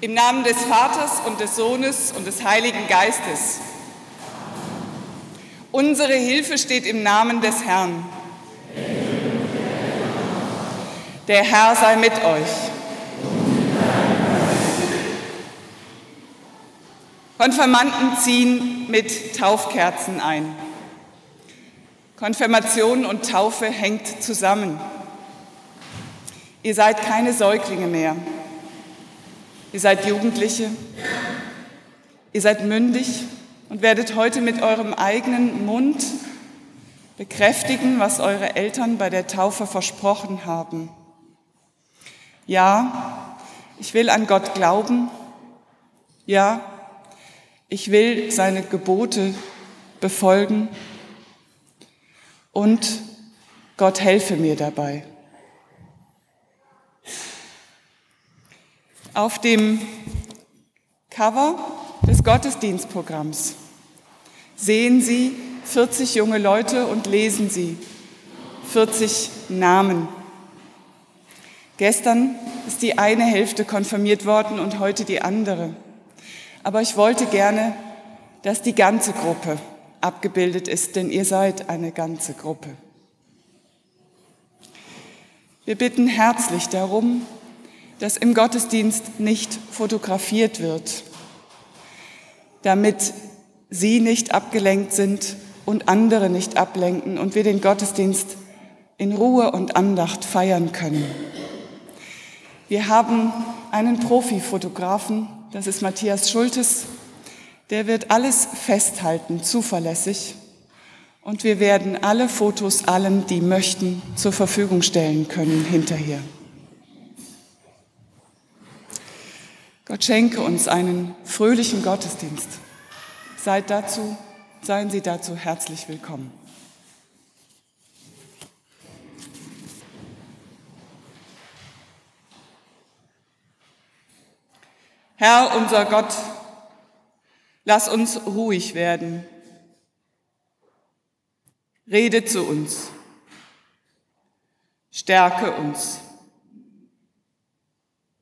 Im Namen des Vaters und des Sohnes und des Heiligen Geistes. Unsere Hilfe steht im Namen des Herrn. Der Herr sei mit euch. Konfirmanden ziehen mit Taufkerzen ein. Konfirmation und Taufe hängt zusammen. Ihr seid keine Säuglinge mehr. Ihr seid Jugendliche. Ihr seid mündig und werdet heute mit eurem eigenen Mund bekräftigen, was eure Eltern bei der Taufe versprochen haben. Ja, ich will an Gott glauben. Ja, ich will seine Gebote befolgen und Gott helfe mir dabei. Auf dem Cover des Gottesdienstprogramms sehen Sie 40 junge Leute und lesen Sie 40 Namen. Gestern ist die eine Hälfte konfirmiert worden und heute die andere. Aber ich wollte gerne, dass die ganze Gruppe abgebildet ist, denn ihr seid eine ganze Gruppe. Wir bitten herzlich darum, dass im Gottesdienst nicht fotografiert wird, damit Sie nicht abgelenkt sind und andere nicht ablenken und wir den Gottesdienst in Ruhe und Andacht feiern können. Wir haben einen Profifotografen, das ist Matthias Schultes, der wird alles festhalten, zuverlässig. Und wir werden alle Fotos allen, die möchten, zur Verfügung stellen können hinterher. Gott schenke uns einen fröhlichen Gottesdienst. Seid dazu, seien Sie dazu herzlich willkommen. Herr unser Gott, Lass uns ruhig werden. Rede zu uns. Stärke uns.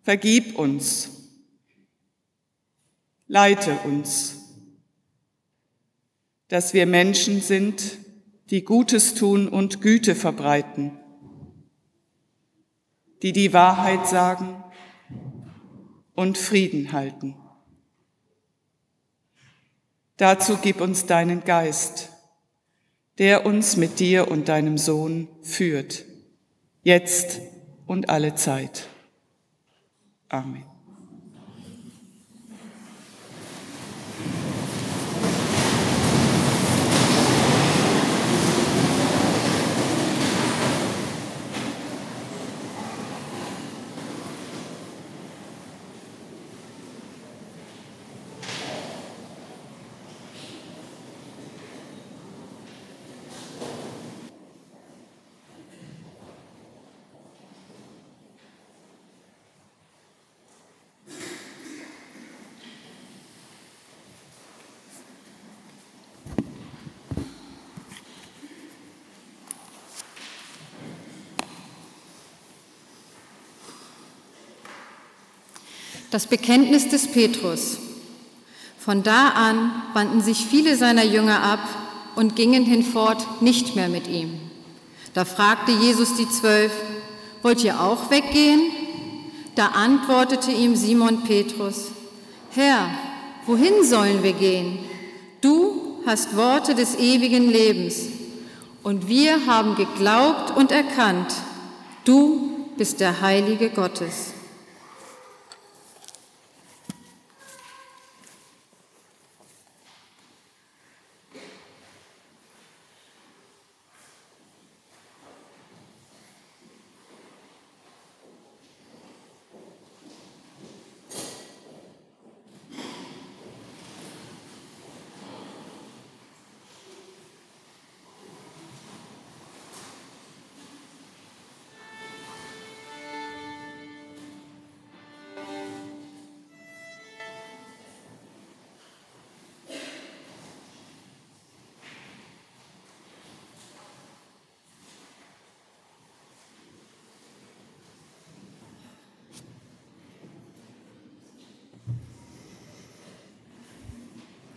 Vergib uns. Leite uns. Dass wir Menschen sind, die Gutes tun und Güte verbreiten, die die Wahrheit sagen und Frieden halten. Dazu gib uns deinen Geist, der uns mit dir und deinem Sohn führt, jetzt und alle Zeit. Amen. Das Bekenntnis des Petrus. Von da an wandten sich viele seiner Jünger ab und gingen hinfort nicht mehr mit ihm. Da fragte Jesus die Zwölf, wollt ihr auch weggehen? Da antwortete ihm Simon Petrus, Herr, wohin sollen wir gehen? Du hast Worte des ewigen Lebens und wir haben geglaubt und erkannt, du bist der Heilige Gottes.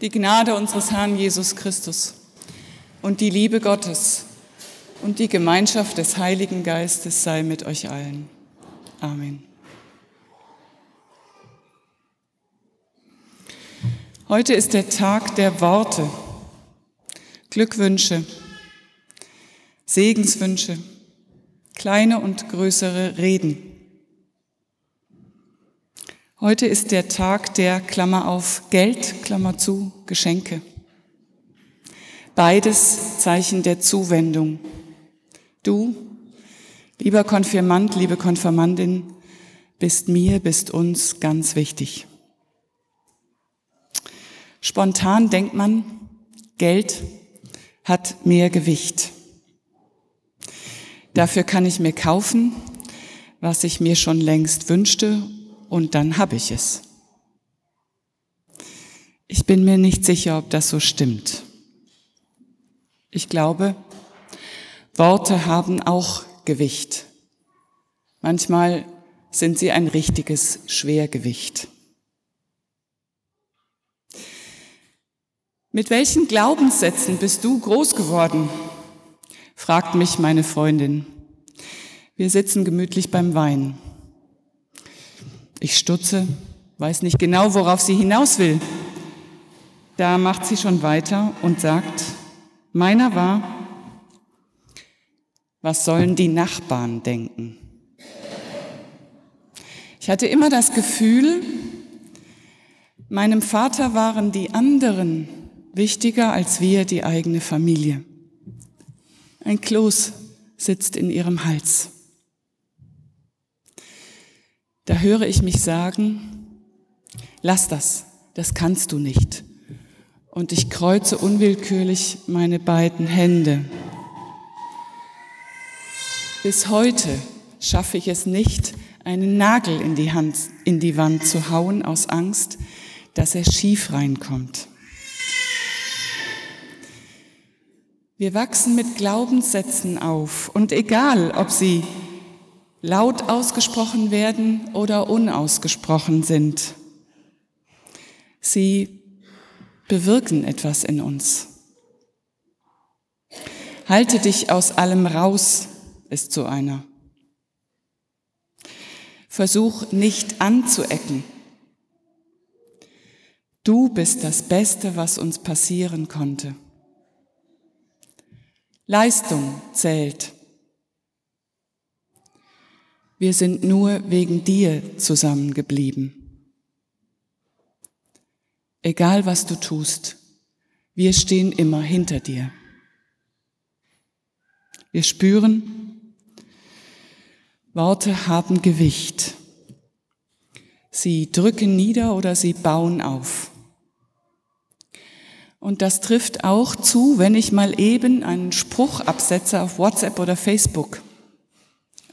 Die Gnade unseres Herrn Jesus Christus und die Liebe Gottes und die Gemeinschaft des Heiligen Geistes sei mit euch allen. Amen. Heute ist der Tag der Worte, Glückwünsche, Segenswünsche, kleine und größere Reden. Heute ist der Tag der Klammer auf Geld, Klammer zu, Geschenke. Beides Zeichen der Zuwendung. Du, lieber Konfirmand, liebe Konfirmandin, bist mir, bist uns ganz wichtig. Spontan denkt man, Geld hat mehr Gewicht. Dafür kann ich mir kaufen, was ich mir schon längst wünschte und dann habe ich es. Ich bin mir nicht sicher, ob das so stimmt. Ich glaube, Worte haben auch Gewicht. Manchmal sind sie ein richtiges Schwergewicht. Mit welchen Glaubenssätzen bist du groß geworden? fragt mich meine Freundin. Wir sitzen gemütlich beim Wein. Ich stutze, weiß nicht genau, worauf sie hinaus will. Da macht sie schon weiter und sagt, meiner war, was sollen die Nachbarn denken? Ich hatte immer das Gefühl, meinem Vater waren die anderen wichtiger als wir die eigene Familie. Ein Kloß sitzt in ihrem Hals. Da höre ich mich sagen, lass das, das kannst du nicht. Und ich kreuze unwillkürlich meine beiden Hände. Bis heute schaffe ich es nicht, einen Nagel in die, Hand, in die Wand zu hauen aus Angst, dass er schief reinkommt. Wir wachsen mit Glaubenssätzen auf und egal, ob sie laut ausgesprochen werden oder unausgesprochen sind. Sie bewirken etwas in uns. Halte dich aus allem raus ist so einer. Versuch nicht anzuecken. Du bist das Beste, was uns passieren konnte. Leistung zählt. Wir sind nur wegen dir zusammengeblieben. Egal was du tust, wir stehen immer hinter dir. Wir spüren, Worte haben Gewicht. Sie drücken nieder oder sie bauen auf. Und das trifft auch zu, wenn ich mal eben einen Spruch absetze auf WhatsApp oder Facebook.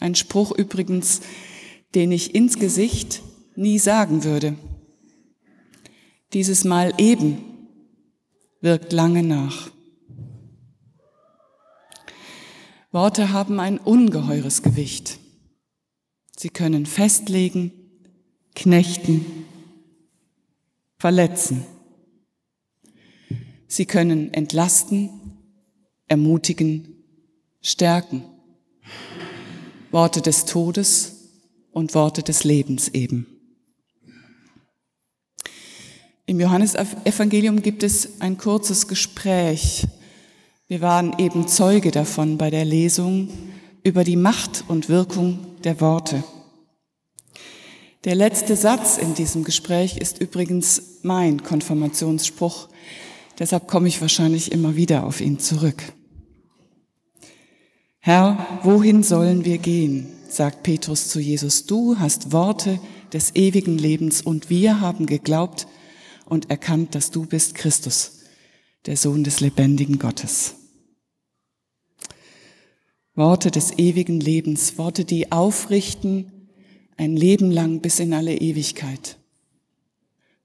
Ein Spruch übrigens, den ich ins Gesicht nie sagen würde. Dieses Mal eben wirkt lange nach. Worte haben ein ungeheures Gewicht. Sie können festlegen, knechten, verletzen. Sie können entlasten, ermutigen, stärken. Worte des Todes und Worte des Lebens eben. Im Johannesevangelium gibt es ein kurzes Gespräch. Wir waren eben Zeuge davon bei der Lesung über die Macht und Wirkung der Worte. Der letzte Satz in diesem Gespräch ist übrigens mein Konfirmationsspruch, deshalb komme ich wahrscheinlich immer wieder auf ihn zurück. Herr, wohin sollen wir gehen? sagt Petrus zu Jesus. Du hast Worte des ewigen Lebens und wir haben geglaubt und erkannt, dass du bist Christus, der Sohn des lebendigen Gottes. Worte des ewigen Lebens, Worte, die aufrichten ein Leben lang bis in alle Ewigkeit.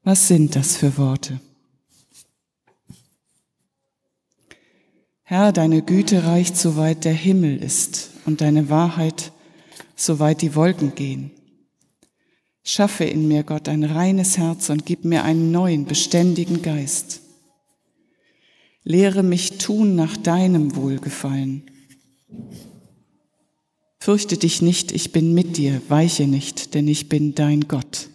Was sind das für Worte? Herr, deine Güte reicht, soweit der Himmel ist und deine Wahrheit, soweit die Wolken gehen. Schaffe in mir, Gott, ein reines Herz und gib mir einen neuen, beständigen Geist. Lehre mich tun nach deinem Wohlgefallen. Fürchte dich nicht, ich bin mit dir, weiche nicht, denn ich bin dein Gott.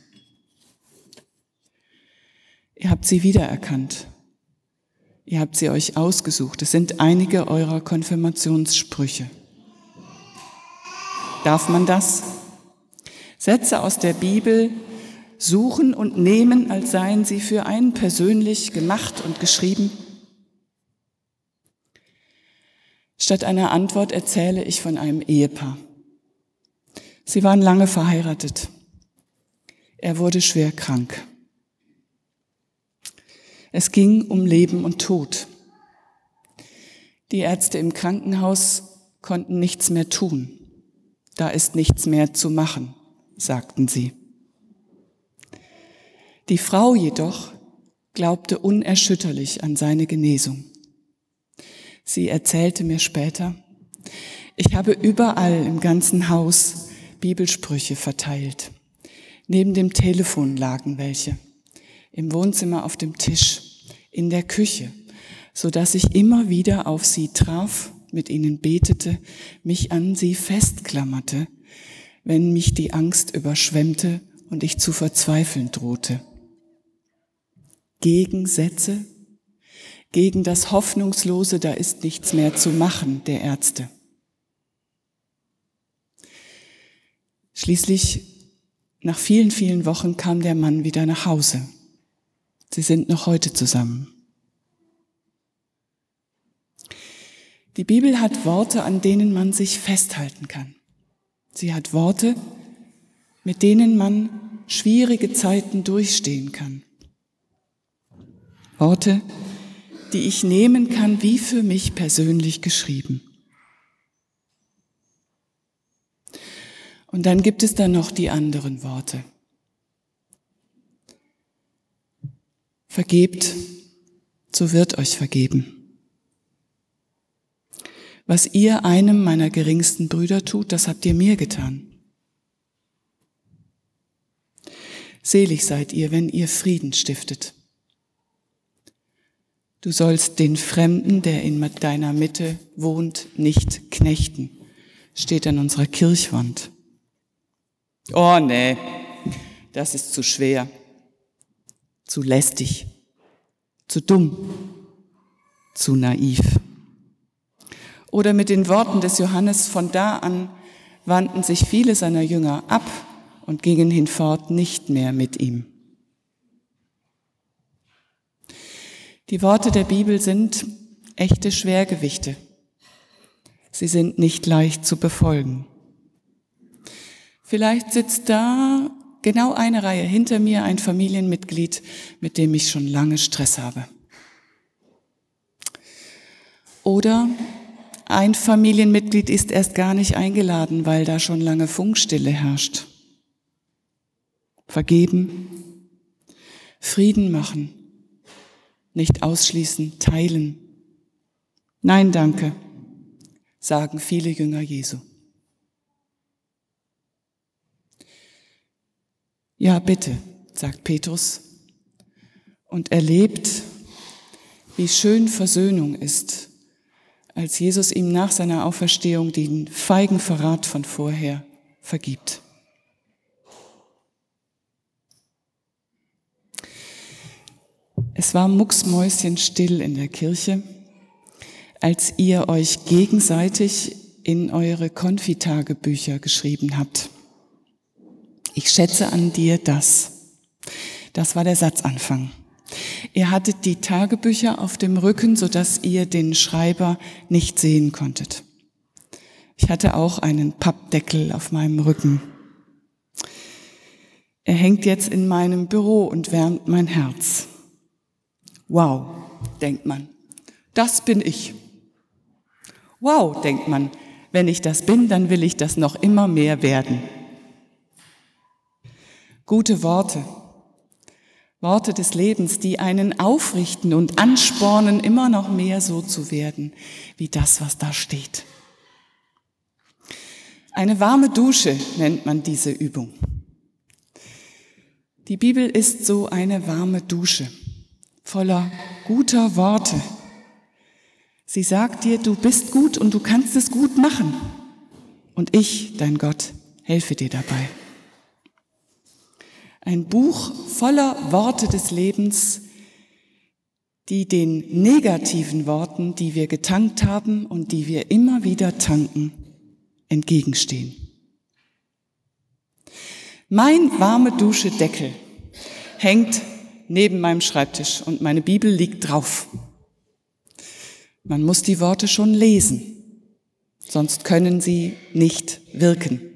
Ihr habt sie wiedererkannt. Ihr habt sie euch ausgesucht. Es sind einige eurer Konfirmationssprüche. Darf man das? Sätze aus der Bibel suchen und nehmen, als seien sie für einen persönlich gemacht und geschrieben? Statt einer Antwort erzähle ich von einem Ehepaar. Sie waren lange verheiratet. Er wurde schwer krank. Es ging um Leben und Tod. Die Ärzte im Krankenhaus konnten nichts mehr tun. Da ist nichts mehr zu machen, sagten sie. Die Frau jedoch glaubte unerschütterlich an seine Genesung. Sie erzählte mir später, ich habe überall im ganzen Haus Bibelsprüche verteilt. Neben dem Telefon lagen welche, im Wohnzimmer auf dem Tisch, in der Küche, so dass ich immer wieder auf sie traf, mit ihnen betete, mich an sie festklammerte, wenn mich die Angst überschwemmte und ich zu verzweifeln drohte. Gegensätze gegen das Hoffnungslose, da ist nichts mehr zu machen, der Ärzte. Schließlich, nach vielen, vielen Wochen kam der Mann wieder nach Hause. Sie sind noch heute zusammen. Die Bibel hat Worte, an denen man sich festhalten kann. Sie hat Worte, mit denen man schwierige Zeiten durchstehen kann. Worte, die ich nehmen kann, wie für mich persönlich geschrieben. Und dann gibt es dann noch die anderen Worte. Vergebt, so wird euch vergeben. Was ihr einem meiner geringsten Brüder tut, das habt ihr mir getan. Selig seid ihr, wenn ihr Frieden stiftet. Du sollst den Fremden, der in deiner Mitte wohnt, nicht knechten. Steht an unserer Kirchwand. Oh nee, das ist zu schwer, zu lästig, zu dumm, zu naiv. Oder mit den Worten des Johannes, von da an wandten sich viele seiner Jünger ab und gingen hinfort nicht mehr mit ihm. Die Worte der Bibel sind echte Schwergewichte. Sie sind nicht leicht zu befolgen. Vielleicht sitzt da genau eine Reihe hinter mir ein Familienmitglied, mit dem ich schon lange Stress habe. Oder ein Familienmitglied ist erst gar nicht eingeladen, weil da schon lange Funkstille herrscht. Vergeben, Frieden machen, nicht ausschließen, teilen. Nein, danke, sagen viele Jünger Jesu. Ja, bitte, sagt Petrus und erlebt, wie schön Versöhnung ist, als Jesus ihm nach seiner Auferstehung den feigen Verrat von vorher vergibt. Es war mucksmäuschenstill in der Kirche, als ihr euch gegenseitig in eure Konfitagebücher geschrieben habt. Ich schätze an dir das. Das war der Satzanfang. Ihr hattet die Tagebücher auf dem Rücken, sodass ihr den Schreiber nicht sehen konntet. Ich hatte auch einen Pappdeckel auf meinem Rücken. Er hängt jetzt in meinem Büro und wärmt mein Herz. Wow, denkt man, das bin ich. Wow, denkt man, wenn ich das bin, dann will ich das noch immer mehr werden. Gute Worte, Worte des Lebens, die einen aufrichten und anspornen, immer noch mehr so zu werden, wie das, was da steht. Eine warme Dusche nennt man diese Übung. Die Bibel ist so eine warme Dusche voller guter Worte, Sie sagt dir, du bist gut und du kannst es gut machen. Und ich, dein Gott, helfe dir dabei. Ein Buch voller Worte des Lebens, die den negativen Worten, die wir getankt haben und die wir immer wieder tanken, entgegenstehen. Mein warme Dusche Deckel hängt neben meinem Schreibtisch und meine Bibel liegt drauf. Man muss die Worte schon lesen, sonst können sie nicht wirken.